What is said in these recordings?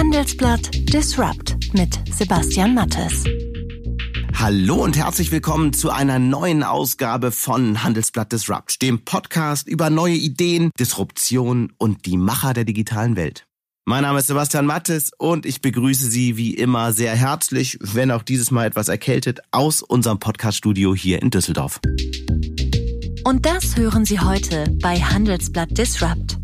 Handelsblatt Disrupt mit Sebastian Mattes. Hallo und herzlich willkommen zu einer neuen Ausgabe von Handelsblatt Disrupt, dem Podcast über neue Ideen, Disruption und die Macher der digitalen Welt. Mein Name ist Sebastian Mattes und ich begrüße Sie wie immer sehr herzlich, wenn auch dieses Mal etwas erkältet, aus unserem Podcaststudio hier in Düsseldorf. Und das hören Sie heute bei Handelsblatt Disrupt.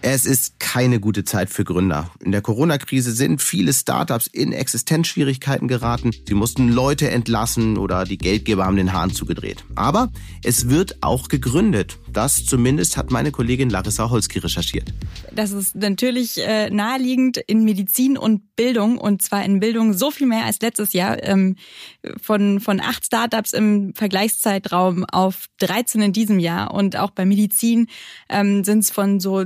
Es ist keine gute Zeit für Gründer. In der Corona-Krise sind viele Startups in Existenzschwierigkeiten geraten. Sie mussten Leute entlassen oder die Geldgeber haben den Hahn zugedreht. Aber es wird auch gegründet. Das zumindest hat meine Kollegin Larissa Holski recherchiert. Das ist natürlich äh, naheliegend in Medizin und Bildung und zwar in Bildung so viel mehr als letztes Jahr. Ähm, von, von acht Startups im Vergleichszeitraum auf 13 in diesem Jahr und auch bei Medizin ähm, sind es von so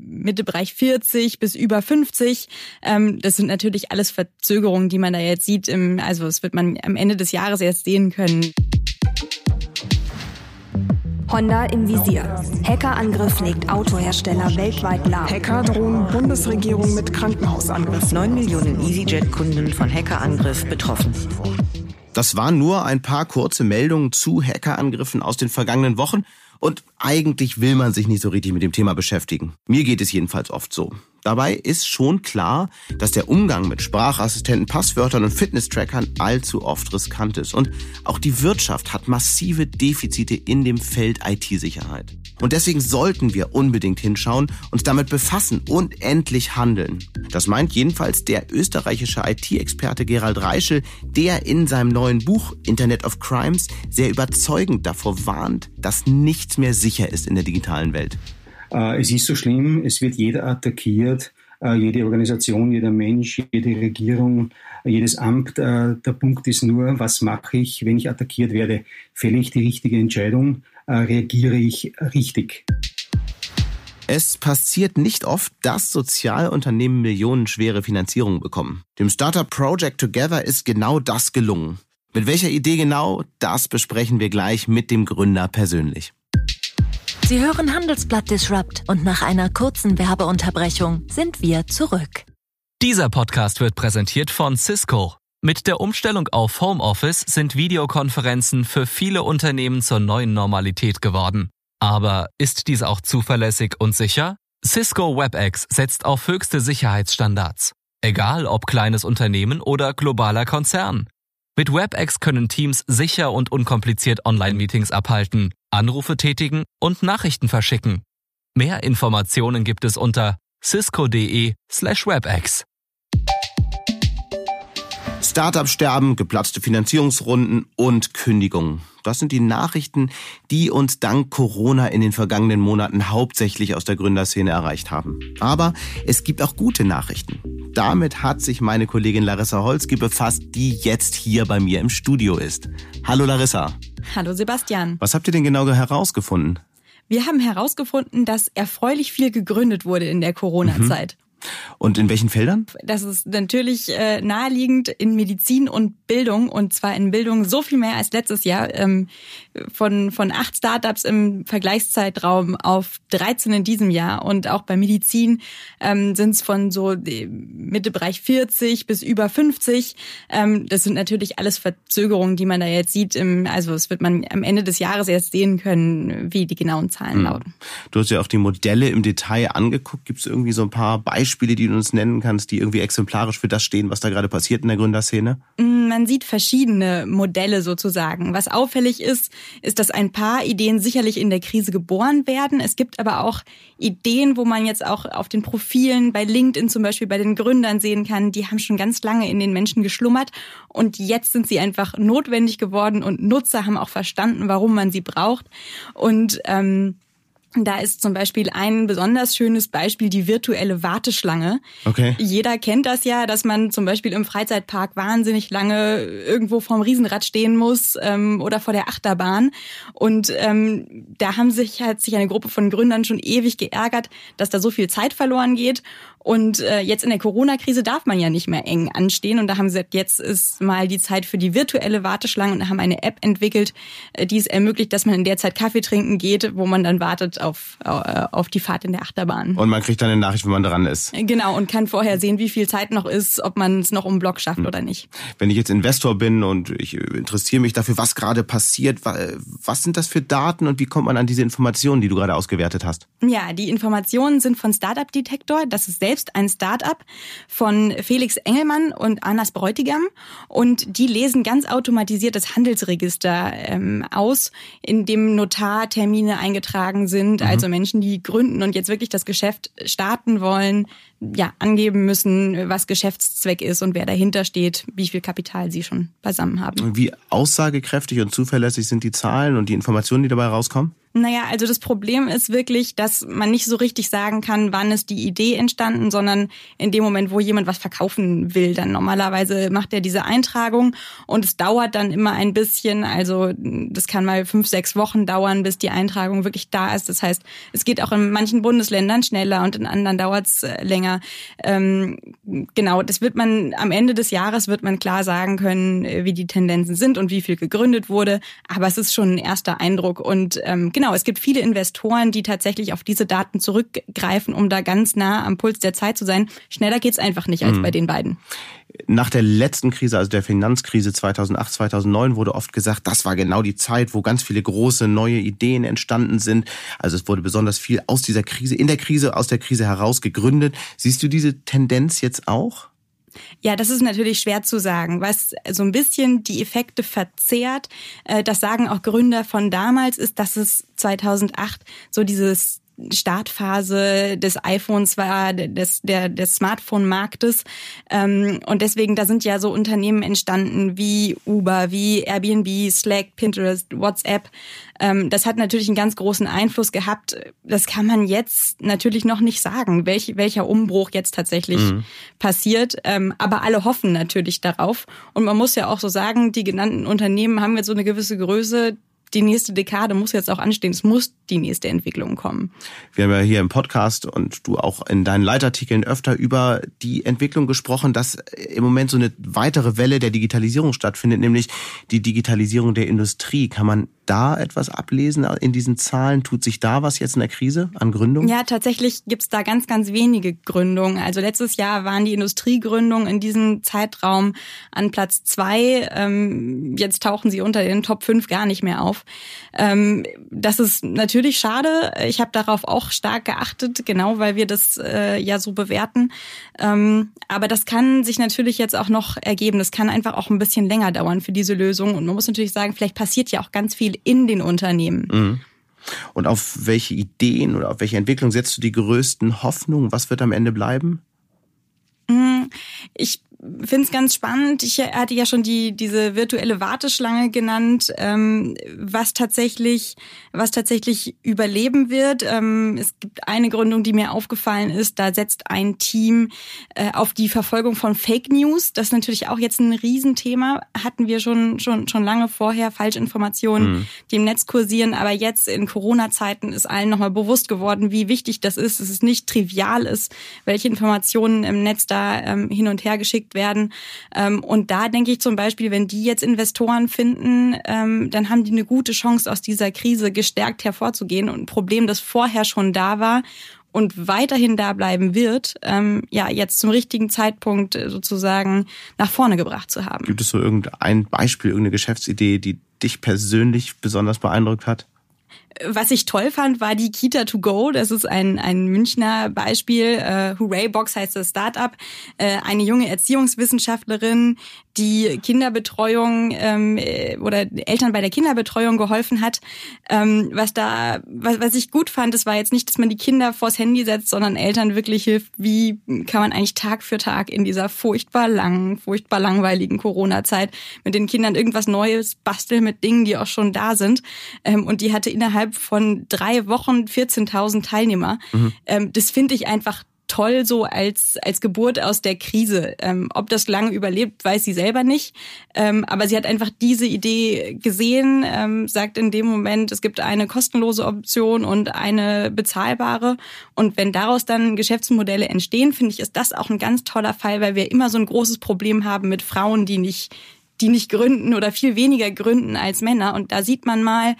Mittebereich 40 bis über 50. Ähm, das sind natürlich alles Verzögerungen, die man da jetzt sieht. Im, also das wird man am Ende des Jahres erst sehen können. Honda im Visier. Hackerangriff legt Autohersteller weltweit lahm. Hacker drohen Bundesregierung mit Krankenhausangriff. 9 Millionen EasyJet-Kunden von Hackerangriff betroffen. Das waren nur ein paar kurze Meldungen zu Hackerangriffen aus den vergangenen Wochen. Und eigentlich will man sich nicht so richtig mit dem Thema beschäftigen. Mir geht es jedenfalls oft so. Dabei ist schon klar, dass der Umgang mit Sprachassistenten, Passwörtern und Fitness-Trackern allzu oft riskant ist. Und auch die Wirtschaft hat massive Defizite in dem Feld IT-Sicherheit. Und deswegen sollten wir unbedingt hinschauen, uns damit befassen und endlich handeln. Das meint jedenfalls der österreichische IT-Experte Gerald Reischel, der in seinem neuen Buch Internet of Crimes sehr überzeugend davor warnt, dass nichts mehr sicher ist in der digitalen Welt. Äh, es ist so schlimm, es wird jeder attackiert, äh, jede Organisation, jeder Mensch, jede Regierung, jedes Amt. Äh, der Punkt ist nur, was mache ich, wenn ich attackiert werde? Fälle ich die richtige Entscheidung? Reagiere ich richtig? Es passiert nicht oft, dass Sozialunternehmen millionenschwere Finanzierungen bekommen. Dem Startup Project Together ist genau das gelungen. Mit welcher Idee genau, das besprechen wir gleich mit dem Gründer persönlich. Sie hören Handelsblatt Disrupt und nach einer kurzen Werbeunterbrechung sind wir zurück. Dieser Podcast wird präsentiert von Cisco. Mit der Umstellung auf Homeoffice sind Videokonferenzen für viele Unternehmen zur neuen Normalität geworden. Aber ist dies auch zuverlässig und sicher? Cisco WebEx setzt auf höchste Sicherheitsstandards. Egal ob kleines Unternehmen oder globaler Konzern. Mit WebEx können Teams sicher und unkompliziert Online-Meetings abhalten Anrufe tätigen und Nachrichten verschicken. Mehr Informationen gibt es unter cisco.de/webex. Startup sterben, geplatzte Finanzierungsrunden und Kündigungen. Das sind die Nachrichten, die uns dank Corona in den vergangenen Monaten hauptsächlich aus der Gründerszene erreicht haben. Aber es gibt auch gute Nachrichten. Damit hat sich meine Kollegin Larissa Holzki befasst, die jetzt hier bei mir im Studio ist. Hallo Larissa. Hallo Sebastian. Was habt ihr denn genau herausgefunden? Wir haben herausgefunden, dass erfreulich viel gegründet wurde in der Corona-Zeit. Mhm. Und in welchen Feldern? Das ist natürlich äh, naheliegend in Medizin und Bildung und zwar in Bildung so viel mehr als letztes Jahr. Ähm, von, von acht Startups im Vergleichszeitraum auf 13 in diesem Jahr und auch bei Medizin ähm, sind es von so Mittebereich 40 bis über 50. Ähm, das sind natürlich alles Verzögerungen, die man da jetzt sieht. Im, also es wird man am Ende des Jahres erst sehen können, wie die genauen Zahlen hm. lauten. Du hast ja auch die Modelle im Detail angeguckt. Gibt es irgendwie so ein paar Beispiele? Beispiele, die du uns nennen kannst, die irgendwie exemplarisch für das stehen, was da gerade passiert in der Gründerszene? Mm, man sieht verschiedene Modelle sozusagen. Was auffällig ist, ist, dass ein paar Ideen sicherlich in der Krise geboren werden. Es gibt aber auch Ideen, wo man jetzt auch auf den Profilen bei LinkedIn zum Beispiel bei den Gründern sehen kann, die haben schon ganz lange in den Menschen geschlummert und jetzt sind sie einfach notwendig geworden und Nutzer haben auch verstanden, warum man sie braucht. Und ähm, da ist zum Beispiel ein besonders schönes Beispiel die virtuelle Warteschlange. Okay. Jeder kennt das ja, dass man zum Beispiel im Freizeitpark wahnsinnig lange irgendwo vorm Riesenrad stehen muss ähm, oder vor der Achterbahn. Und ähm, da haben sich halt sich eine Gruppe von Gründern schon ewig geärgert, dass da so viel Zeit verloren geht. Und äh, jetzt in der Corona-Krise darf man ja nicht mehr eng anstehen. Und da haben sie gesagt, jetzt ist mal die Zeit für die virtuelle Warteschlange und haben eine App entwickelt, äh, die es ermöglicht, dass man in der Zeit Kaffee trinken geht, wo man dann wartet auf, äh, auf die Fahrt in der Achterbahn. Und man kriegt dann eine Nachricht, wenn man dran ist. Genau, und kann vorher sehen, wie viel Zeit noch ist, ob man es noch um Block schafft hm. oder nicht. Wenn ich jetzt Investor bin und ich interessiere mich dafür, was gerade passiert, was sind das für Daten und wie kommt man an diese Informationen, die du gerade ausgewertet hast? Ja, die Informationen sind von Startup Detektor. Das ist selbst ein Startup von Felix Engelmann und Anas Bräutigam. Und die lesen ganz automatisiert das Handelsregister ähm, aus, in dem Notartermine eingetragen sind. Mhm. Also Menschen, die gründen und jetzt wirklich das Geschäft starten wollen, ja, angeben müssen, was Geschäftszweck ist und wer dahinter steht, wie viel Kapital sie schon beisammen haben. Wie aussagekräftig und zuverlässig sind die Zahlen und die Informationen, die dabei rauskommen? Naja, also das Problem ist wirklich, dass man nicht so richtig sagen kann, wann ist die Idee entstanden, sondern in dem Moment, wo jemand was verkaufen will. Dann normalerweise macht er diese Eintragung und es dauert dann immer ein bisschen. Also das kann mal fünf, sechs Wochen dauern, bis die Eintragung wirklich da ist. Das heißt, es geht auch in manchen Bundesländern schneller und in anderen dauert es äh, länger. Ähm, genau, das wird man am Ende des Jahres wird man klar sagen können, äh, wie die Tendenzen sind und wie viel gegründet wurde. Aber es ist schon ein erster Eindruck und ähm, Genau, es gibt viele Investoren, die tatsächlich auf diese Daten zurückgreifen, um da ganz nah am Puls der Zeit zu sein. Schneller geht's einfach nicht als mhm. bei den beiden. Nach der letzten Krise, also der Finanzkrise 2008, 2009, wurde oft gesagt, das war genau die Zeit, wo ganz viele große neue Ideen entstanden sind. Also es wurde besonders viel aus dieser Krise, in der Krise, aus der Krise heraus gegründet. Siehst du diese Tendenz jetzt auch? Ja, das ist natürlich schwer zu sagen. Was so ein bisschen die Effekte verzehrt, äh, das sagen auch Gründer von damals, ist, dass es 2008 so dieses Startphase des iPhones war, des, der, des Smartphone-Marktes. Ähm, und deswegen, da sind ja so Unternehmen entstanden wie Uber, wie Airbnb, Slack, Pinterest, WhatsApp. Ähm, das hat natürlich einen ganz großen Einfluss gehabt. Das kann man jetzt natürlich noch nicht sagen, welch, welcher Umbruch jetzt tatsächlich mhm. passiert. Ähm, aber alle hoffen natürlich darauf. Und man muss ja auch so sagen, die genannten Unternehmen haben jetzt so eine gewisse Größe, die nächste Dekade muss jetzt auch anstehen. Es muss die nächste Entwicklung kommen. Wir haben ja hier im Podcast und du auch in deinen Leitartikeln öfter über die Entwicklung gesprochen, dass im Moment so eine weitere Welle der Digitalisierung stattfindet, nämlich die Digitalisierung der Industrie. Kann man da etwas ablesen in diesen Zahlen? Tut sich da was jetzt in der Krise an Gründungen? Ja, tatsächlich gibt's da ganz, ganz wenige Gründungen. Also letztes Jahr waren die Industriegründungen in diesem Zeitraum an Platz zwei. Ähm, jetzt tauchen sie unter den Top 5 gar nicht mehr auf. Ähm, das ist natürlich schade. Ich habe darauf auch stark geachtet, genau weil wir das äh, ja so bewerten. Ähm, aber das kann sich natürlich jetzt auch noch ergeben. Das kann einfach auch ein bisschen länger dauern für diese Lösung. Und man muss natürlich sagen, vielleicht passiert ja auch ganz viel in den Unternehmen. Mhm. Und auf welche Ideen oder auf welche Entwicklung setzt du die größten Hoffnungen? Was wird am Ende bleiben? Mhm. Ich finde es ganz spannend. Ich hatte ja schon die diese virtuelle Warteschlange genannt, ähm, was tatsächlich was tatsächlich überleben wird. Ähm, es gibt eine Gründung, die mir aufgefallen ist. Da setzt ein Team äh, auf die Verfolgung von Fake News. Das ist natürlich auch jetzt ein Riesenthema. Hatten wir schon schon schon lange vorher Falschinformationen, mhm. die im Netz kursieren. Aber jetzt in Corona-Zeiten ist allen nochmal bewusst geworden, wie wichtig das ist. Dass es nicht trivial ist, welche Informationen im Netz da ähm, hin und her geschickt werden. Ähm, und da denke ich zum Beispiel, wenn die jetzt Investoren finden, ähm, dann haben die eine gute Chance, aus dieser Krise gestärkt hervorzugehen. Und ein Problem, das vorher schon da war und weiterhin da bleiben wird, ähm, ja, jetzt zum richtigen Zeitpunkt sozusagen nach vorne gebracht zu haben. Gibt es so irgendein Beispiel, irgendeine Geschäftsidee, die dich persönlich besonders beeindruckt hat? Was ich toll fand, war die Kita to go. Das ist ein, ein Münchner Beispiel. Äh, Hooray Box heißt das Startup. Äh, eine junge Erziehungswissenschaftlerin, die Kinderbetreuung ähm, äh, oder Eltern bei der Kinderbetreuung geholfen hat. Ähm, was da, was, was ich gut fand, das war jetzt nicht, dass man die Kinder vors Handy setzt, sondern Eltern wirklich hilft, wie kann man eigentlich Tag für Tag in dieser furchtbar langen, furchtbar langweiligen Corona-Zeit mit den Kindern irgendwas Neues basteln mit Dingen, die auch schon da sind. Ähm, und die hatte innerhalb von drei Wochen 14.000 Teilnehmer. Mhm. Ähm, das finde ich einfach toll so als, als Geburt aus der Krise. Ähm, ob das lange überlebt, weiß sie selber nicht. Ähm, aber sie hat einfach diese Idee gesehen, ähm, sagt in dem Moment, es gibt eine kostenlose Option und eine bezahlbare. Und wenn daraus dann Geschäftsmodelle entstehen, finde ich, ist das auch ein ganz toller Fall, weil wir immer so ein großes Problem haben mit Frauen, die nicht, die nicht gründen oder viel weniger gründen als Männer. Und da sieht man mal,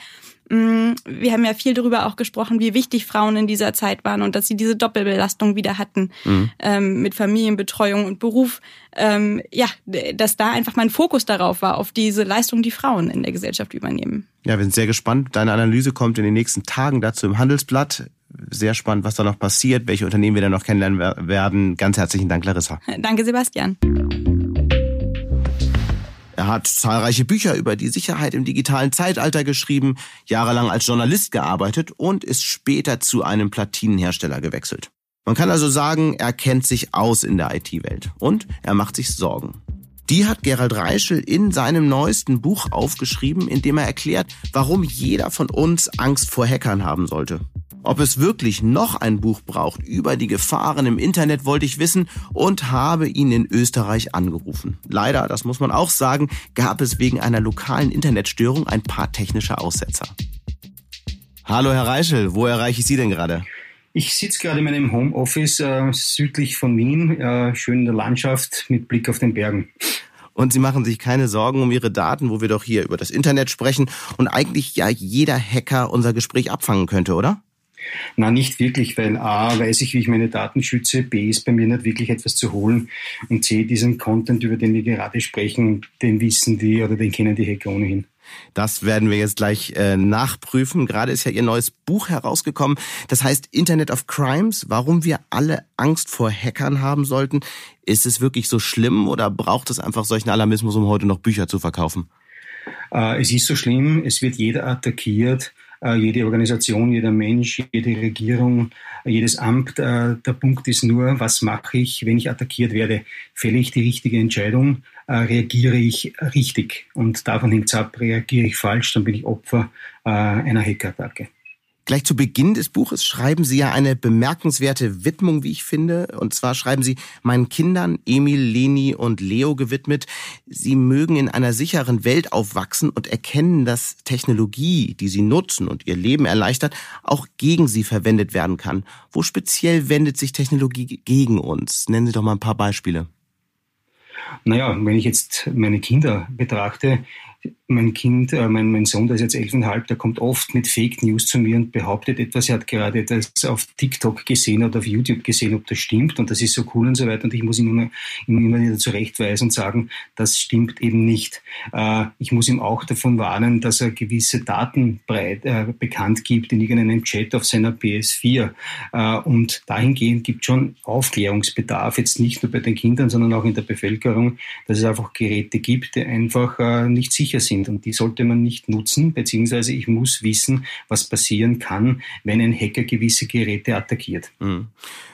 wir haben ja viel darüber auch gesprochen, wie wichtig Frauen in dieser Zeit waren und dass sie diese Doppelbelastung wieder hatten mhm. ähm, mit Familienbetreuung und Beruf. Ähm, ja, dass da einfach mein Fokus darauf war, auf diese Leistung, die Frauen in der Gesellschaft übernehmen. Ja, wir sind sehr gespannt. Deine Analyse kommt in den nächsten Tagen dazu im Handelsblatt. Sehr spannend, was da noch passiert, welche Unternehmen wir da noch kennenlernen werden. Ganz herzlichen Dank, Larissa. Danke, Sebastian. Er hat zahlreiche Bücher über die Sicherheit im digitalen Zeitalter geschrieben, jahrelang als Journalist gearbeitet und ist später zu einem Platinenhersteller gewechselt. Man kann also sagen, er kennt sich aus in der IT-Welt und er macht sich Sorgen. Die hat Gerald Reischel in seinem neuesten Buch aufgeschrieben, in dem er erklärt, warum jeder von uns Angst vor Hackern haben sollte. Ob es wirklich noch ein Buch braucht über die Gefahren im Internet, wollte ich wissen und habe ihn in Österreich angerufen. Leider, das muss man auch sagen, gab es wegen einer lokalen Internetstörung ein paar technische Aussetzer. Hallo Herr Reichel, wo erreiche ich Sie denn gerade? Ich sitze gerade in meinem Homeoffice äh, südlich von Wien, äh, schön in der Landschaft mit Blick auf den Bergen. Und Sie machen sich keine Sorgen um Ihre Daten, wo wir doch hier über das Internet sprechen und eigentlich ja jeder Hacker unser Gespräch abfangen könnte, oder? Na, nicht wirklich, weil A, weiß ich, wie ich meine Daten schütze, B, ist bei mir nicht wirklich etwas zu holen und C, diesen Content, über den wir gerade sprechen, den wissen die oder den kennen die Hacker ohnehin. Das werden wir jetzt gleich äh, nachprüfen. Gerade ist ja Ihr neues Buch herausgekommen. Das heißt Internet of Crimes, warum wir alle Angst vor Hackern haben sollten. Ist es wirklich so schlimm oder braucht es einfach solchen Alarmismus, um heute noch Bücher zu verkaufen? Äh, es ist so schlimm, es wird jeder attackiert äh, jede Organisation, jeder Mensch, jede Regierung, jedes Amt. Äh, der Punkt ist nur, was mache ich, wenn ich attackiert werde? Fälle ich die richtige Entscheidung? Äh, reagiere ich richtig? Und davon hängt es ab, reagiere ich falsch, dann bin ich Opfer einer Hackerattacke. Gleich zu Beginn des Buches schreiben Sie ja eine bemerkenswerte Widmung, wie ich finde. Und zwar schreiben Sie meinen Kindern Emil, Leni und Leo gewidmet. Sie mögen in einer sicheren Welt aufwachsen und erkennen, dass Technologie, die sie nutzen und ihr Leben erleichtert, auch gegen sie verwendet werden kann. Wo speziell wendet sich Technologie gegen uns? Nennen Sie doch mal ein paar Beispiele. Naja, wenn ich jetzt meine Kinder betrachte, mein Kind, äh, mein, mein Sohn, der ist jetzt elfeinhalb, der kommt oft mit Fake News zu mir und behauptet etwas. Er hat gerade etwas auf TikTok gesehen oder auf YouTube gesehen, ob das stimmt und das ist so cool und so weiter. Und ich muss ihm immer, immer wieder zurechtweisen und sagen, das stimmt eben nicht. Äh, ich muss ihm auch davon warnen, dass er gewisse Daten breit, äh, bekannt gibt in irgendeinem Chat auf seiner PS4. Äh, und dahingehend gibt schon Aufklärungsbedarf, jetzt nicht nur bei den Kindern, sondern auch in der Bevölkerung, dass es einfach Geräte gibt, die einfach äh, nicht sicher sind sind und die sollte man nicht nutzen, beziehungsweise ich muss wissen, was passieren kann, wenn ein Hacker gewisse Geräte attackiert. Mhm.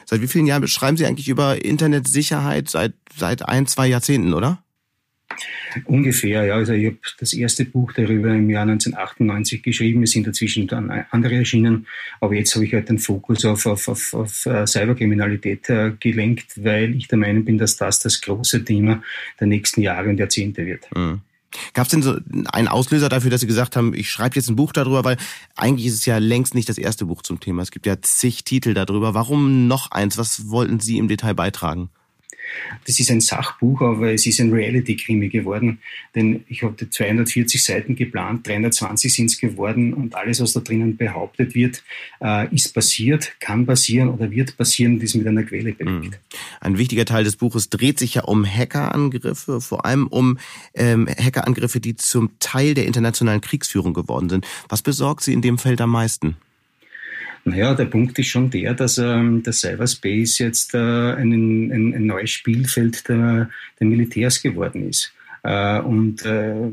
Seit wie vielen Jahren schreiben Sie eigentlich über Internetsicherheit? Seit, seit ein, zwei Jahrzehnten, oder? Ungefähr, ja. Also ich habe das erste Buch darüber im Jahr 1998 geschrieben. Es sind dazwischen dann andere erschienen. Aber jetzt habe ich halt den Fokus auf, auf, auf, auf äh, Cyberkriminalität äh, gelenkt, weil ich der Meinung bin, dass das das große Thema der nächsten Jahre und Jahrzehnte wird. Mhm. Gab es denn so einen Auslöser dafür, dass Sie gesagt haben, ich schreibe jetzt ein Buch darüber, weil eigentlich ist es ja längst nicht das erste Buch zum Thema. Es gibt ja zig Titel darüber. Warum noch eins? Was wollten Sie im Detail beitragen? Das ist ein Sachbuch, aber es ist ein Reality-Krimi geworden, denn ich habe 240 Seiten geplant, 320 sind es geworden und alles, was da drinnen behauptet wird, äh, ist passiert, kann passieren oder wird passieren ist mit einer Quelle belegt. Mhm. Ein wichtiger Teil des Buches dreht sich ja um Hackerangriffe, vor allem um ähm, Hackerangriffe, die zum Teil der internationalen Kriegsführung geworden sind. Was besorgt Sie in dem Feld am meisten? Naja, der Punkt ist schon der, dass ähm, der Cyberspace jetzt äh, ein, ein, ein, neues Spielfeld der, der Militärs geworden ist. Äh, und äh,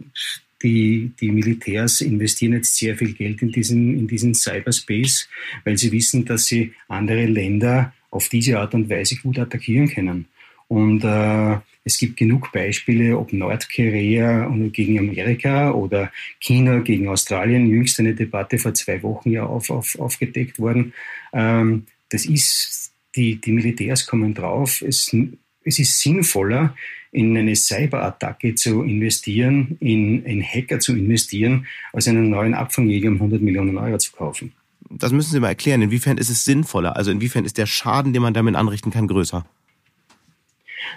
die, die Militärs investieren jetzt sehr viel Geld in diesen, in diesen Cyberspace, weil sie wissen, dass sie andere Länder auf diese Art und Weise gut attackieren können. Und äh, es gibt genug Beispiele, ob Nordkorea gegen Amerika oder China gegen Australien. Jüngst eine Debatte vor zwei Wochen ja auf, auf, aufgedeckt worden. Ähm, das ist, die, die Militärs kommen drauf. Es, es ist sinnvoller, in eine Cyberattacke zu investieren, in einen Hacker zu investieren, als einen neuen Abfangjäger um 100 Millionen Euro zu kaufen. Das müssen Sie mal erklären. Inwiefern ist es sinnvoller? Also inwiefern ist der Schaden, den man damit anrichten kann, größer?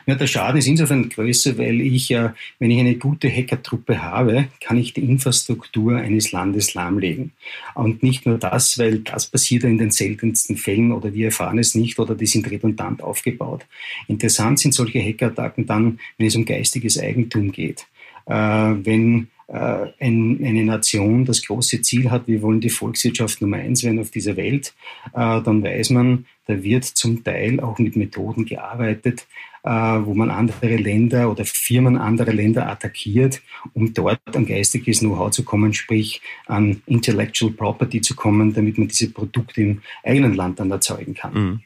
Ja, der Schaden ist insofern größer, weil ich ja, wenn ich eine gute Hackertruppe habe, kann ich die Infrastruktur eines Landes lahmlegen. Und nicht nur das, weil das passiert in den seltensten Fällen oder wir erfahren es nicht oder die sind redundant aufgebaut. Interessant sind solche Hackerattacken dann, wenn es um geistiges Eigentum geht. Äh, wenn äh, ein, eine Nation das große Ziel hat, wir wollen die Volkswirtschaft Nummer eins werden auf dieser Welt, äh, dann weiß man, da wird zum Teil auch mit Methoden gearbeitet, wo man andere Länder oder Firmen anderer Länder attackiert, um dort an geistiges Know-how zu kommen, sprich an Intellectual Property zu kommen, damit man diese Produkte im eigenen Land dann erzeugen kann. Mhm.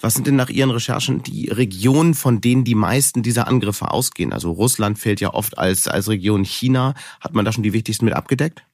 Was sind denn nach Ihren Recherchen die Regionen, von denen die meisten dieser Angriffe ausgehen? Also Russland fällt ja oft als, als Region China. Hat man da schon die wichtigsten mit abgedeckt?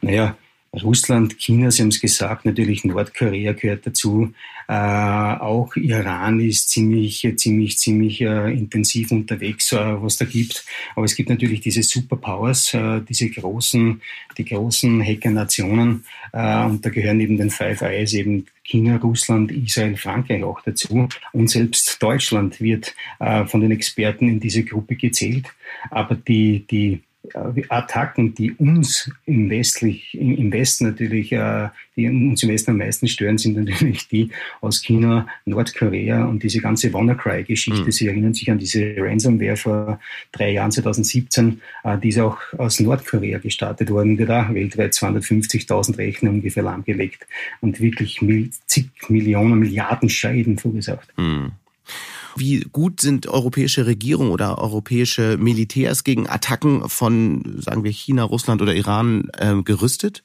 Naja, Russland, China, Sie haben es gesagt, natürlich Nordkorea gehört dazu. Äh, auch Iran ist ziemlich, ziemlich, ziemlich äh, intensiv unterwegs, äh, was da gibt. Aber es gibt natürlich diese Superpowers, äh, diese großen, die großen Hackernationen. Äh, und da gehören neben den Five Eyes eben China, Russland, Israel, Frankreich auch dazu. Und selbst Deutschland wird äh, von den Experten in diese Gruppe gezählt. Aber die, die Attacken, die uns im, Westlich, im Westen natürlich, äh, die uns im Westen am meisten stören, sind natürlich die aus China, Nordkorea und diese ganze WannaCry-Geschichte. Mhm. Sie erinnern sich an diese Ransomware vor drei Jahren, 2017, äh, die ist auch aus Nordkorea gestartet worden, wird da weltweit 250.000 Rechner ungefähr lahmgelegt und wirklich zig Millionen, Milliarden Schäden verursacht. Mhm. Wie gut sind europäische Regierungen oder europäische Militärs gegen Attacken von, sagen wir, China, Russland oder Iran äh, gerüstet?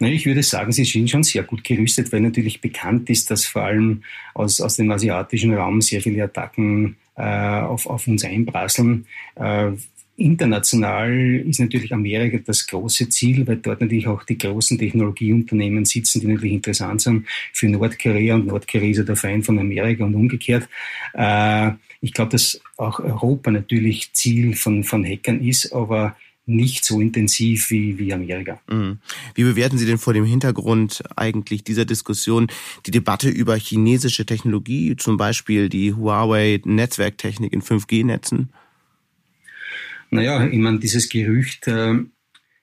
Ich würde sagen, sie sind schon sehr gut gerüstet, weil natürlich bekannt ist, dass vor allem aus, aus dem asiatischen Raum sehr viele Attacken äh, auf, auf uns einprasseln. Äh, International ist natürlich Amerika das große Ziel, weil dort natürlich auch die großen Technologieunternehmen sitzen, die natürlich interessant sind für Nordkorea und Nordkorea ist ja der Feind von Amerika und umgekehrt. Äh, ich glaube, dass auch Europa natürlich Ziel von, von Hackern ist, aber nicht so intensiv wie, wie Amerika. Mhm. Wie bewerten Sie denn vor dem Hintergrund eigentlich dieser Diskussion die Debatte über chinesische Technologie, zum Beispiel die Huawei-Netzwerktechnik in 5G-Netzen? Naja, ich meine, dieses Gerücht, äh,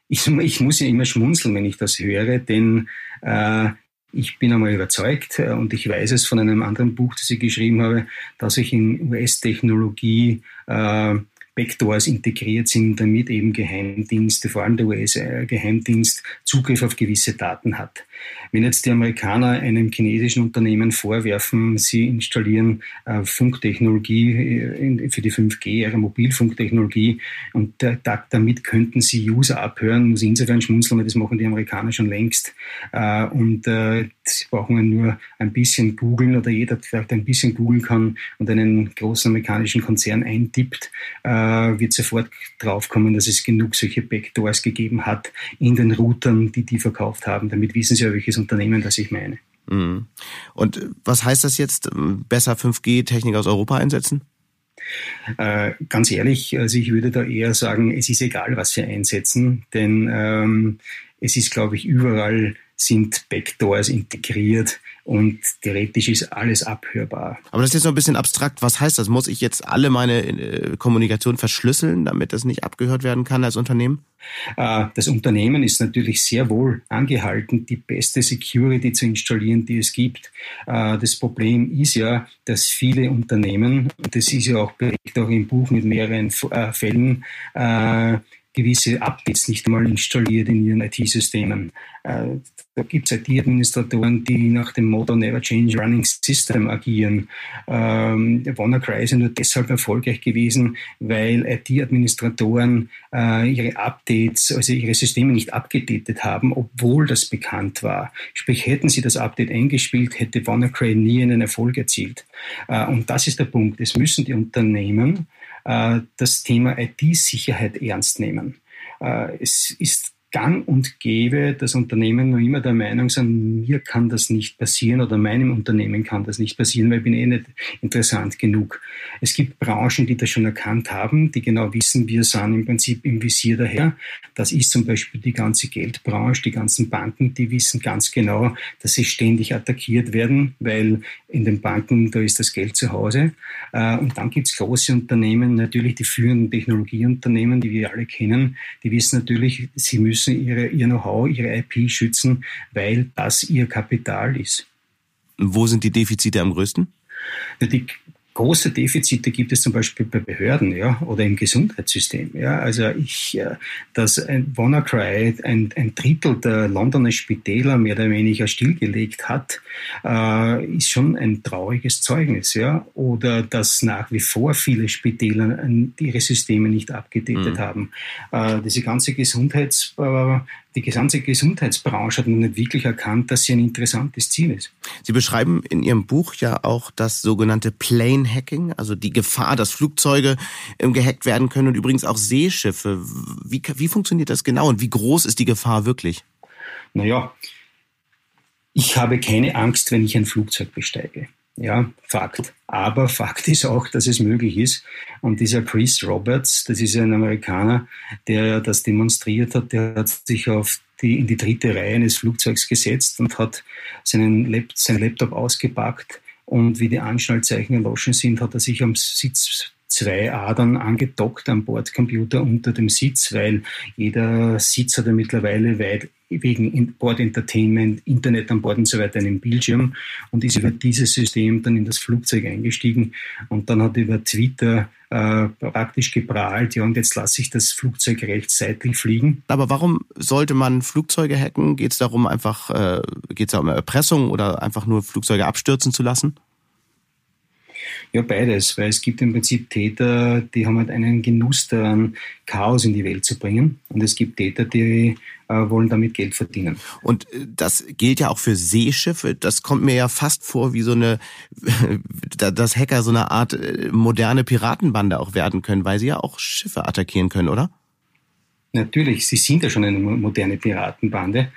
ich, ich, muss ja immer schmunzeln, wenn ich das höre, denn äh, ich bin einmal überzeugt äh, und ich weiß es von einem anderen Buch, das ich geschrieben habe, dass ich in US-Technologie äh, Backdoors integriert sind, damit eben Geheimdienste, vor allem der US-Geheimdienst, Zugriff auf gewisse Daten hat. Wenn jetzt die Amerikaner einem chinesischen Unternehmen vorwerfen, sie installieren äh, Funktechnologie äh, für die 5G, ihre Mobilfunktechnologie, und damit könnten sie User abhören, muss insofern schmunzeln, weil das machen die Amerikaner schon längst. Äh, und sie brauchen nur ein bisschen googeln oder jeder, der vielleicht ein bisschen googeln kann und einen großen amerikanischen Konzern eintippt, wird sofort draufkommen, dass es genug solche Backdoors gegeben hat in den Routern, die die verkauft haben. Damit wissen sie ja, welches Unternehmen das ich meine. Mhm. Und was heißt das jetzt? Besser 5G-Technik aus Europa einsetzen? Äh, ganz ehrlich, also ich würde da eher sagen, es ist egal, was wir einsetzen, denn ähm, es ist, glaube ich, überall sind Backdoors integriert und theoretisch ist alles abhörbar. Aber das ist jetzt noch ein bisschen abstrakt. Was heißt das? Muss ich jetzt alle meine äh, Kommunikation verschlüsseln, damit das nicht abgehört werden kann als Unternehmen? Äh, das Unternehmen ist natürlich sehr wohl angehalten, die beste Security zu installieren, die es gibt. Äh, das Problem ist ja, dass viele Unternehmen, das ist ja auch belegt auch im Buch mit mehreren Fällen, gewisse Updates nicht einmal installiert in ihren IT-Systemen. Äh, da gibt es IT-Administratoren, die nach dem Motto Never Change Running System agieren. Ähm, WannaCry ist nur deshalb erfolgreich gewesen, weil IT-Administratoren äh, ihre Updates, also ihre Systeme nicht abgedatet haben, obwohl das bekannt war. Sprich, hätten sie das Update eingespielt, hätte WannaCry nie einen Erfolg erzielt. Äh, und das ist der Punkt. Es müssen die Unternehmen das Thema IT-Sicherheit ernst nehmen. Äh, es ist gang und gäbe, dass Unternehmen noch immer der Meinung sind, mir kann das nicht passieren oder meinem Unternehmen kann das nicht passieren, weil ich bin eh nicht interessant genug. Es gibt Branchen, die das schon erkannt haben, die genau wissen, wir sind im Prinzip im Visier daher. Das ist zum Beispiel die ganze Geldbranche, die ganzen Banken, die wissen ganz genau, dass sie ständig attackiert werden, weil in den Banken, da ist das Geld zu Hause. Äh, und dann gibt es große Unternehmen, natürlich die führenden Technologieunternehmen, die wir alle kennen, die wissen natürlich, sie müssen müssen ihre, ihr Know-how, ihre IP schützen, weil das ihr Kapital ist. Wo sind die Defizite am größten? Die große Defizite gibt es zum Beispiel bei Behörden ja, oder im Gesundheitssystem. Ja. Also ich, äh, dass ein WannaCry ein, ein Drittel der Londoner Spitäler mehr oder weniger stillgelegt hat, äh, ist schon ein trauriges Zeugnis. Ja. Oder dass nach wie vor viele Spitäler ihre Systeme nicht abgedatet mhm. haben. Äh, diese ganze Gesundheits, äh, die gesamte Gesundheitsbranche hat noch nicht wirklich erkannt, dass sie ein interessantes Ziel ist. Sie beschreiben in Ihrem Buch ja auch das sogenannte Plane Hacking, also die Gefahr, dass Flugzeuge ähm, gehackt werden können und übrigens auch Seeschiffe. Wie, wie funktioniert das genau und wie groß ist die Gefahr wirklich? Naja, ich habe keine Angst, wenn ich ein Flugzeug besteige. Ja, Fakt. Aber Fakt ist auch, dass es möglich ist. Und dieser Chris Roberts, das ist ein Amerikaner, der das demonstriert hat, der hat sich auf die, in die dritte Reihe eines Flugzeugs gesetzt und hat seinen Lap, sein Laptop ausgepackt. Und wie die Anschnallzeichen erloschen sind, hat er sich am Sitz zwei Adern angedockt am Bordcomputer unter dem Sitz, weil jeder Sitz hat ja mittlerweile weit wegen Board Entertainment, Internet an Bord und so weiter einen Bildschirm und ist über dieses System dann in das Flugzeug eingestiegen und dann hat über Twitter äh, praktisch geprahlt, ja und jetzt lasse ich das Flugzeug rechts seitlich fliegen. Aber warum sollte man Flugzeuge hacken? Geht es darum einfach, äh, geht es da um Erpressung oder einfach nur Flugzeuge abstürzen zu lassen? Ja, beides, weil es gibt im Prinzip Täter, die haben halt einen Genuss daran, Chaos in die Welt zu bringen. Und es gibt Täter, die äh, wollen damit Geld verdienen. Und äh, das gilt ja auch für Seeschiffe. Das kommt mir ja fast vor wie so eine, dass Hacker so eine Art äh, moderne Piratenbande auch werden können, weil sie ja auch Schiffe attackieren können, oder? Natürlich, sie sind ja schon eine moderne Piratenbande.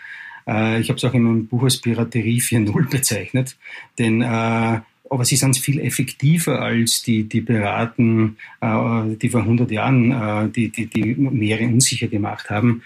Ich habe es auch in meinem Buch als Piraterie 4.0 bezeichnet, denn äh, aber sie sind viel effektiver als die, die Piraten, äh, die vor 100 Jahren äh, die, die, die Meere unsicher gemacht haben.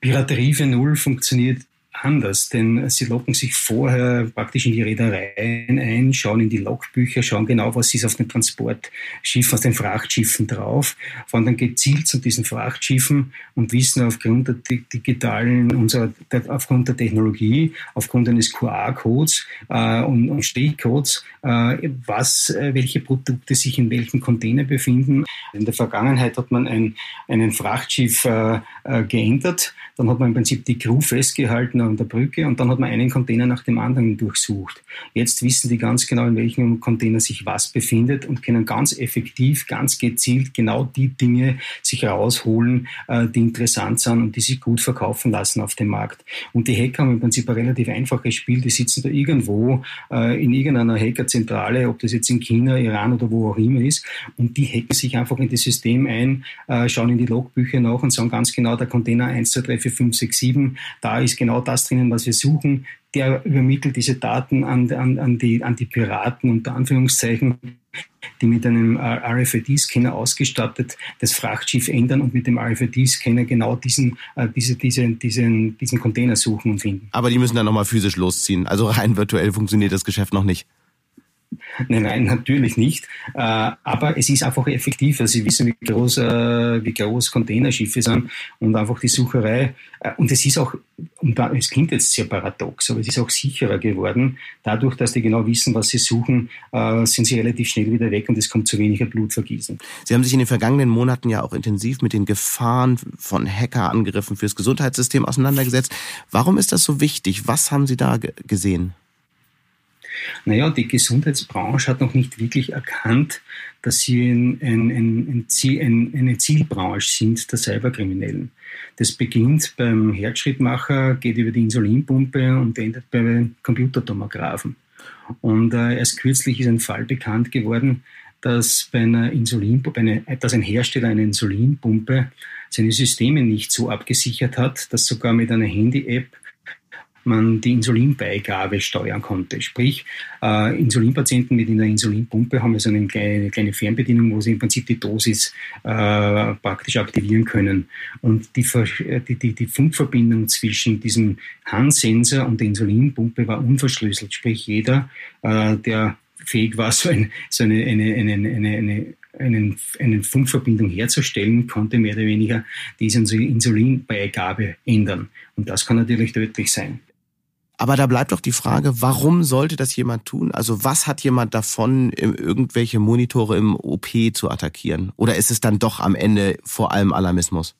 Piraterie für Null funktioniert anders, denn sie locken sich vorher praktisch in die Reedereien ein, schauen in die Logbücher, schauen genau, was ist auf den Transportschiffen, auf den Frachtschiffen drauf, fahren dann gezielt zu diesen Frachtschiffen und wissen aufgrund der digitalen, unserer, aufgrund der Technologie, aufgrund eines QR-Codes äh, und, und Stichcodes, äh, was, äh, welche Produkte sich in welchem Container befinden. In der Vergangenheit hat man ein, einen Frachtschiff äh, äh geändert, dann hat man im Prinzip die Crew festgehalten an der Brücke und dann hat man einen Container nach dem anderen durchsucht. Jetzt wissen die ganz genau, in welchem Container sich was befindet und können ganz effektiv, ganz gezielt genau die Dinge sich rausholen, äh, die interessant sind und die sich gut verkaufen lassen auf dem Markt. Und die Hacker haben im Prinzip ein relativ einfaches Spiel. Die sitzen da irgendwo äh, in irgendeiner Hackerzentrale, ob das jetzt in China, Iran oder wo auch immer ist, und die hacken sich einfach in das System ein, äh, schauen in die Logbücher nach und sagen ganz genau, der Container 1, 2, 3, 4, 5, 6, 7, da ist genau das das drinnen, was wir suchen. Der übermittelt diese Daten an, an, an, die, an die Piraten unter Anführungszeichen, die mit einem RFID-Scanner ausgestattet das Frachtschiff ändern und mit dem RFID-Scanner genau diesen, äh, diese, diese, diesen, diesen Container suchen und finden. Aber die müssen dann nochmal physisch losziehen. Also rein virtuell funktioniert das Geschäft noch nicht. Nein, nein, natürlich nicht. Äh, aber es ist einfach effektiver. Sie wissen, wie groß, äh, wie groß Containerschiffe sind und einfach die Sucherei. Äh, und es ist auch, es klingt jetzt sehr paradox, aber es ist auch sicherer geworden. Dadurch, dass die genau wissen, was sie suchen, sind sie relativ schnell wieder weg und es kommt zu weniger Blutvergießen. Sie haben sich in den vergangenen Monaten ja auch intensiv mit den Gefahren von Hackerangriffen fürs Gesundheitssystem auseinandergesetzt. Warum ist das so wichtig? Was haben Sie da gesehen? Naja, die Gesundheitsbranche hat noch nicht wirklich erkannt, dass sie ein, ein, ein, ein eine Zielbranche sind der Cyberkriminellen. Das beginnt beim Herzschrittmacher, geht über die Insulinpumpe und endet bei Computertomographen. Und äh, erst kürzlich ist ein Fall bekannt geworden, dass bei einer Insulinpumpe, eine, dass ein Hersteller eine Insulinpumpe seine Systeme nicht so abgesichert hat, dass sogar mit einer Handy-App man die Insulinbeigabe steuern konnte. Sprich, äh, Insulinpatienten mit einer Insulinpumpe haben so eine kleine, kleine Fernbedienung, wo sie im Prinzip die Dosis äh, praktisch aktivieren können. Und die, die, die, die Funkverbindung zwischen diesem Handsensor und der Insulinpumpe war unverschlüsselt. Sprich, jeder, äh, der fähig war, so, ein, so eine, eine, eine, eine, eine einen, eine Funkverbindung herzustellen, konnte mehr oder weniger diese Insulinbeigabe ändern. Und das kann natürlich tödlich sein. Aber da bleibt doch die Frage, warum sollte das jemand tun? Also was hat jemand davon, irgendwelche Monitore im OP zu attackieren? Oder ist es dann doch am Ende vor allem Alarmismus?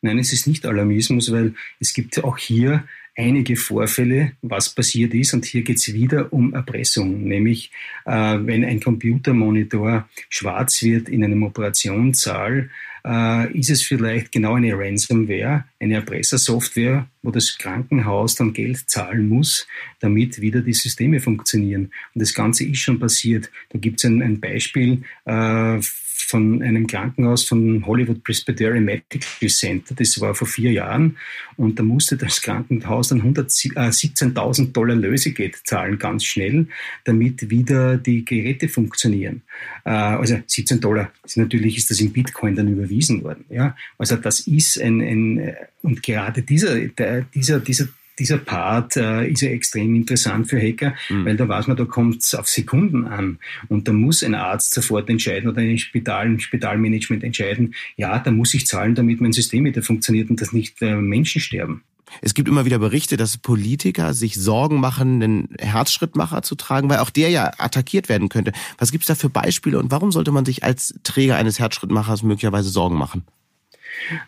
Nein, es ist nicht Alarmismus, weil es gibt auch hier einige Vorfälle, was passiert ist. Und hier geht es wieder um Erpressung, nämlich äh, wenn ein Computermonitor schwarz wird in einem Operationssaal, äh, ist es vielleicht genau eine Ransomware, eine Erpressersoftware, wo das Krankenhaus dann Geld zahlen muss, damit wieder die Systeme funktionieren. Und das Ganze ist schon passiert. Da gibt es ein, ein, Beispiel äh, von einem Krankenhaus von Hollywood Presbyterian Medical Center. Das war vor vier Jahren. Und da musste das Krankenhaus dann 117.000 äh, Dollar Lösegeld zahlen, ganz schnell, damit wieder die Geräte funktionieren. Äh, also 17 Dollar. Natürlich ist das in Bitcoin dann überwiesen worden. Ja? Also das ist ein, ein und gerade dieser, der, dieser, dieser dieser Part äh, ist ja extrem interessant für Hacker, mhm. weil da weiß man, da kommt es auf Sekunden an. Und da muss ein Arzt sofort entscheiden oder ein Spital, ein Spitalmanagement entscheiden, ja, da muss ich zahlen, damit mein System wieder funktioniert und dass nicht äh, Menschen sterben. Es gibt immer wieder Berichte, dass Politiker sich Sorgen machen, einen Herzschrittmacher zu tragen, weil auch der ja attackiert werden könnte. Was gibt es da für Beispiele und warum sollte man sich als Träger eines Herzschrittmachers möglicherweise Sorgen machen?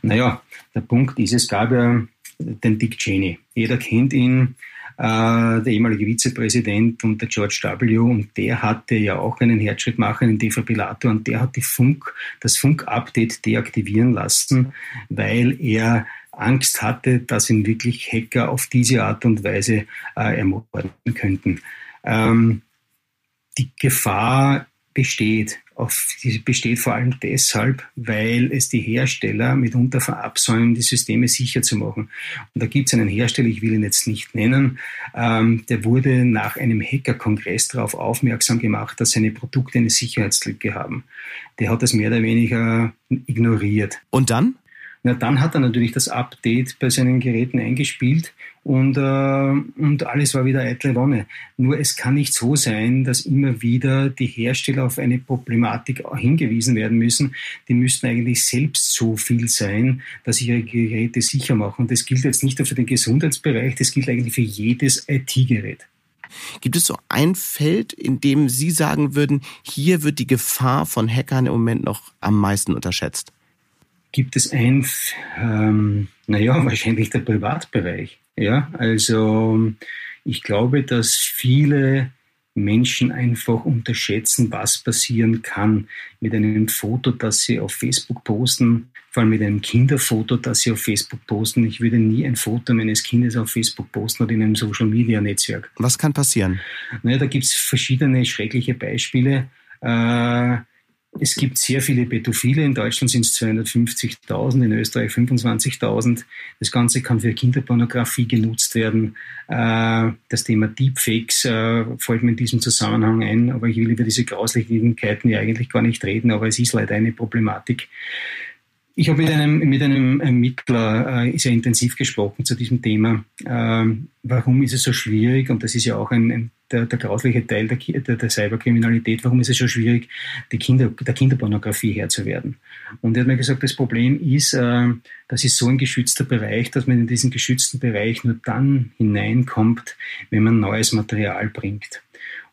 Naja, der Punkt ist, es gab ja den Dick Cheney. Jeder kennt ihn, äh, der ehemalige Vizepräsident und der George W. Und der hatte ja auch einen Herzschrittmacher, einen Defibrillator, und der hat die Funk, das Funk-Update deaktivieren lassen, weil er Angst hatte, dass ihn wirklich Hacker auf diese Art und Weise äh, ermorden könnten. Ähm, die Gefahr besteht. Auf, die besteht vor allem deshalb, weil es die Hersteller mitunter verabsäumen, die Systeme sicher zu machen. Und da gibt es einen Hersteller, ich will ihn jetzt nicht nennen, ähm, der wurde nach einem Hacker-Kongress darauf aufmerksam gemacht, dass seine Produkte eine Sicherheitslücke haben. Der hat das mehr oder weniger ignoriert. Und dann? Na, dann hat er natürlich das Update bei seinen Geräten eingespielt und, äh, und alles war wieder eitle Wonne. Nur es kann nicht so sein, dass immer wieder die Hersteller auf eine Problematik hingewiesen werden müssen. Die müssten eigentlich selbst so viel sein, dass sie ihre Geräte sicher machen. Und das gilt jetzt nicht nur für den Gesundheitsbereich, das gilt eigentlich für jedes IT-Gerät. Gibt es so ein Feld, in dem Sie sagen würden, hier wird die Gefahr von Hackern im Moment noch am meisten unterschätzt? Gibt es ein, ähm, naja, wahrscheinlich der Privatbereich. Ja, also ich glaube, dass viele Menschen einfach unterschätzen, was passieren kann mit einem Foto, das sie auf Facebook posten, vor allem mit einem Kinderfoto, das sie auf Facebook posten. Ich würde nie ein Foto meines Kindes auf Facebook posten oder in einem Social-Media-Netzwerk. Was kann passieren? Naja, da gibt es verschiedene schreckliche Beispiele. Äh, es gibt sehr viele Pädophile. In Deutschland sind es 250.000, in Österreich 25.000. Das Ganze kann für Kinderpornografie genutzt werden. Äh, das Thema Deepfakes äh, fällt mir in diesem Zusammenhang ein, aber ich will über diese Grauslichkeiten ja eigentlich gar nicht reden, aber es ist leider eine Problematik. Ich habe mit einem, mit einem Ermittler äh, sehr intensiv gesprochen zu diesem Thema. Ähm, warum ist es so schwierig? Und das ist ja auch ein, ein der, der grausliche Teil der, der, der, Cyberkriminalität. Warum ist es so schwierig, die Kinder, der Kinderpornografie Herr zu werden? Und er hat mir gesagt, das Problem ist, äh, das ist so ein geschützter Bereich, dass man in diesen geschützten Bereich nur dann hineinkommt, wenn man neues Material bringt.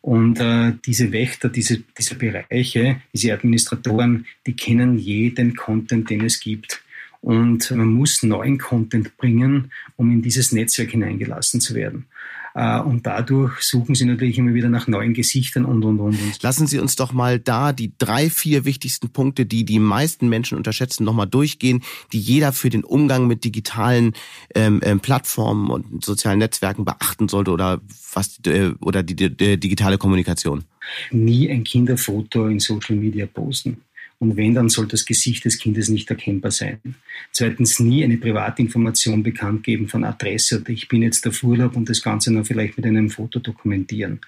Und äh, diese Wächter, diese, diese Bereiche, diese Administratoren, die kennen jeden Content, den es gibt. Und man muss neuen Content bringen, um in dieses Netzwerk hineingelassen zu werden. Äh, und dadurch suchen sie natürlich immer wieder nach neuen Gesichtern und, und, und. Lassen Sie uns doch mal da die drei, vier wichtigsten Punkte, die die meisten Menschen unterschätzen, nochmal durchgehen, die jeder für den Umgang mit digitalen ähm, ähm, Plattformen und sozialen Netzwerken beachten sollte oder was äh, oder die, die digitale Kommunikation. Nie ein Kinderfoto in Social Media posten. Und wenn, dann soll das Gesicht des Kindes nicht erkennbar sein. Zweitens, nie eine Privatinformation bekannt geben von Adresse oder ich bin jetzt auf Urlaub und das Ganze dann vielleicht mit einem Foto dokumentieren.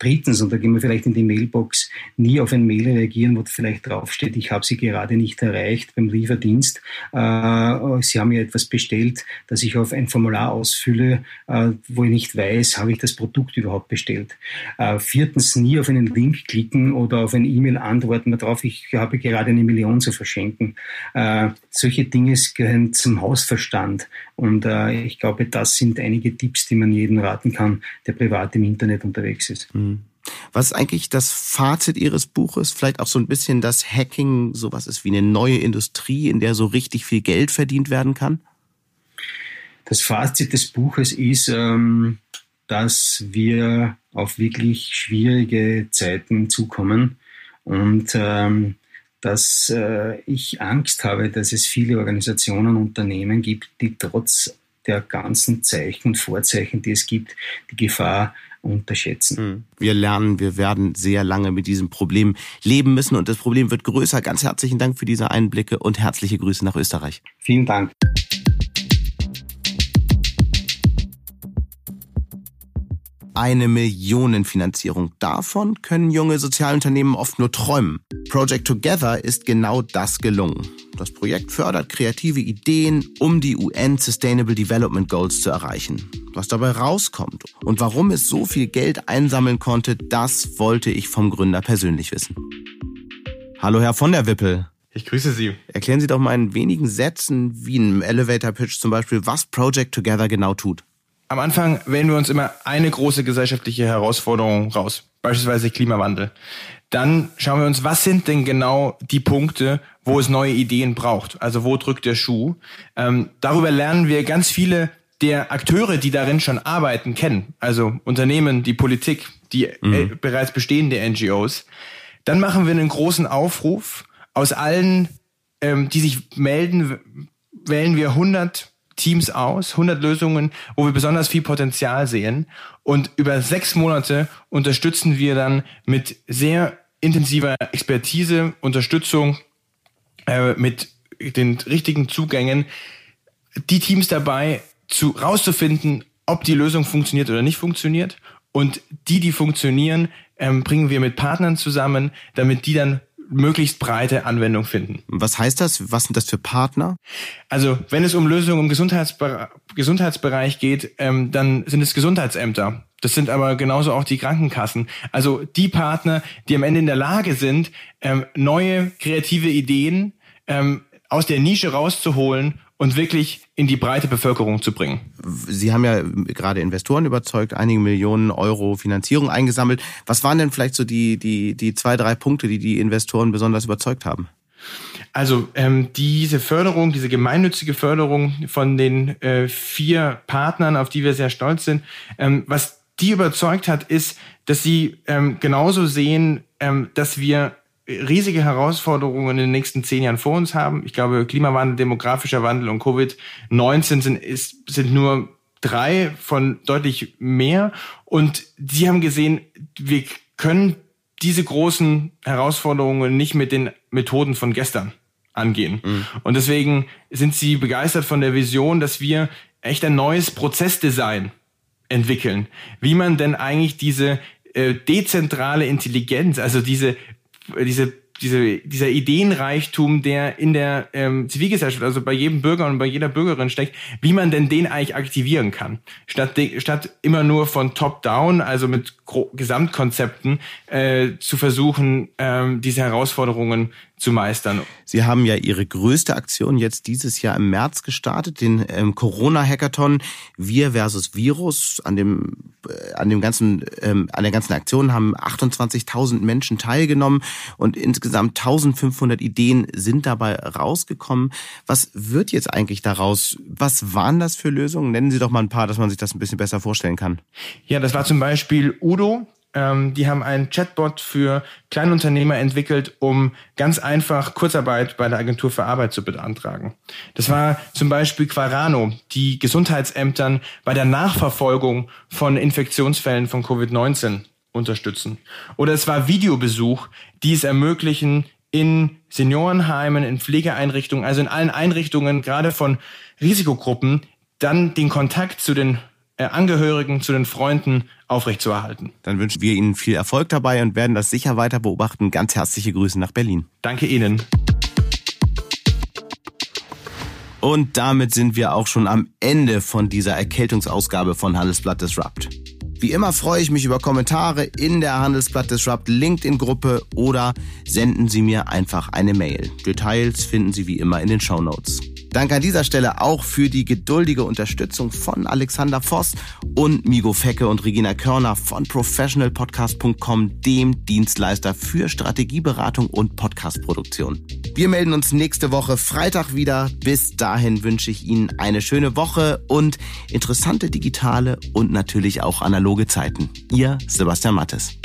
Drittens, und da gehen wir vielleicht in die Mailbox, nie auf ein Mail reagieren, wo vielleicht draufsteht, ich habe Sie gerade nicht erreicht beim Lieferdienst. Äh, Sie haben mir etwas bestellt, das ich auf ein Formular ausfülle, äh, wo ich nicht weiß, habe ich das Produkt überhaupt bestellt. Äh, viertens, nie auf einen Link klicken oder auf ein E-Mail antworten darauf, ich habe gerade gerade eine Million zu verschenken. Äh, solche Dinge gehören zum Hausverstand. Und äh, ich glaube, das sind einige Tipps, die man jedem raten kann, der privat im Internet unterwegs ist. Mhm. Was ist eigentlich das Fazit Ihres Buches? Vielleicht auch so ein bisschen, dass Hacking sowas ist wie eine neue Industrie, in der so richtig viel Geld verdient werden kann? Das Fazit des Buches ist, ähm, dass wir auf wirklich schwierige Zeiten zukommen und ähm, dass äh, ich Angst habe, dass es viele Organisationen und Unternehmen gibt, die trotz der ganzen Zeichen und Vorzeichen, die es gibt, die Gefahr unterschätzen. Hm. Wir lernen, wir werden sehr lange mit diesem Problem leben müssen und das Problem wird größer. Ganz herzlichen Dank für diese Einblicke und herzliche Grüße nach Österreich. Vielen Dank. Eine Millionenfinanzierung. Davon können junge Sozialunternehmen oft nur träumen. Project Together ist genau das gelungen. Das Projekt fördert kreative Ideen, um die UN Sustainable Development Goals zu erreichen. Was dabei rauskommt und warum es so viel Geld einsammeln konnte, das wollte ich vom Gründer persönlich wissen. Hallo Herr von der Wippel. Ich grüße Sie. Erklären Sie doch mal in wenigen Sätzen, wie in einem Elevator Pitch zum Beispiel, was Project Together genau tut. Am Anfang wählen wir uns immer eine große gesellschaftliche Herausforderung raus, beispielsweise Klimawandel. Dann schauen wir uns, was sind denn genau die Punkte, wo es neue Ideen braucht? Also wo drückt der Schuh? Ähm, darüber lernen wir ganz viele der Akteure, die darin schon arbeiten, kennen. Also Unternehmen, die Politik, die äh, mhm. bereits bestehende NGOs. Dann machen wir einen großen Aufruf. Aus allen, ähm, die sich melden, wählen wir 100 Teams aus, 100 Lösungen, wo wir besonders viel Potenzial sehen. Und über sechs Monate unterstützen wir dann mit sehr intensiver Expertise, Unterstützung, äh, mit den richtigen Zugängen, die Teams dabei zu, rauszufinden, ob die Lösung funktioniert oder nicht funktioniert. Und die, die funktionieren, ähm, bringen wir mit Partnern zusammen, damit die dann möglichst breite Anwendung finden. Was heißt das? Was sind das für Partner? Also wenn es um Lösungen im Gesundheitsbe Gesundheitsbereich geht, ähm, dann sind es Gesundheitsämter. Das sind aber genauso auch die Krankenkassen. Also die Partner, die am Ende in der Lage sind, ähm, neue kreative Ideen ähm, aus der Nische rauszuholen und wirklich in die breite Bevölkerung zu bringen. Sie haben ja gerade Investoren überzeugt, einige Millionen Euro Finanzierung eingesammelt. Was waren denn vielleicht so die, die, die zwei, drei Punkte, die die Investoren besonders überzeugt haben? Also ähm, diese Förderung, diese gemeinnützige Förderung von den äh, vier Partnern, auf die wir sehr stolz sind, ähm, was die überzeugt hat, ist, dass sie ähm, genauso sehen, ähm, dass wir riesige Herausforderungen in den nächsten zehn Jahren vor uns haben. Ich glaube, Klimawandel, demografischer Wandel und Covid-19 sind, ist, sind nur drei von deutlich mehr. Und sie haben gesehen, wir können diese großen Herausforderungen nicht mit den Methoden von gestern angehen. Mhm. Und deswegen sind sie begeistert von der Vision, dass wir echt ein neues Prozessdesign entwickeln. Wie man denn eigentlich diese äh, dezentrale Intelligenz, also diese diese diese, dieser Ideenreichtum, der in der ähm, Zivilgesellschaft, also bei jedem Bürger und bei jeder Bürgerin steckt, wie man denn den eigentlich aktivieren kann. Statt, statt immer nur von Top-Down, also mit Gesamtkonzepten, äh, zu versuchen, ähm, diese Herausforderungen zu meistern. Sie haben ja Ihre größte Aktion jetzt dieses Jahr im März gestartet, den ähm, Corona-Hackathon Wir versus Virus. An dem, äh, an dem ganzen, ähm, an der ganzen Aktion haben 28.000 Menschen teilgenommen und insgesamt 1.500 Ideen sind dabei rausgekommen. Was wird jetzt eigentlich daraus? Was waren das für Lösungen? Nennen Sie doch mal ein paar, dass man sich das ein bisschen besser vorstellen kann. Ja, das war zum Beispiel Udo, ähm, die haben einen Chatbot für Kleinunternehmer entwickelt, um ganz einfach Kurzarbeit bei der Agentur für Arbeit zu beantragen. Das war zum Beispiel Quarano, die Gesundheitsämtern bei der Nachverfolgung von Infektionsfällen von Covid-19 unterstützen. Oder es war Videobesuch, die es ermöglichen, in Seniorenheimen, in Pflegeeinrichtungen, also in allen Einrichtungen, gerade von Risikogruppen, dann den Kontakt zu den äh, Angehörigen, zu den Freunden aufrechtzuerhalten. Dann wünschen wir Ihnen viel Erfolg dabei und werden das sicher weiter beobachten. Ganz herzliche Grüße nach Berlin. Danke Ihnen. Und damit sind wir auch schon am Ende von dieser Erkältungsausgabe von Handelsblatt Disrupt. Wie immer freue ich mich über Kommentare in der Handelsblatt Disrupt LinkedIn-Gruppe oder senden Sie mir einfach eine Mail. Details finden Sie wie immer in den Show Notes. Danke an dieser Stelle auch für die geduldige Unterstützung von Alexander Voss und Migo Fecke und Regina Körner von professionalpodcast.com, dem Dienstleister für Strategieberatung und Podcastproduktion. Wir melden uns nächste Woche Freitag wieder. Bis dahin wünsche ich Ihnen eine schöne Woche und interessante digitale und natürlich auch analoge Zeiten. Ihr Sebastian Mattes.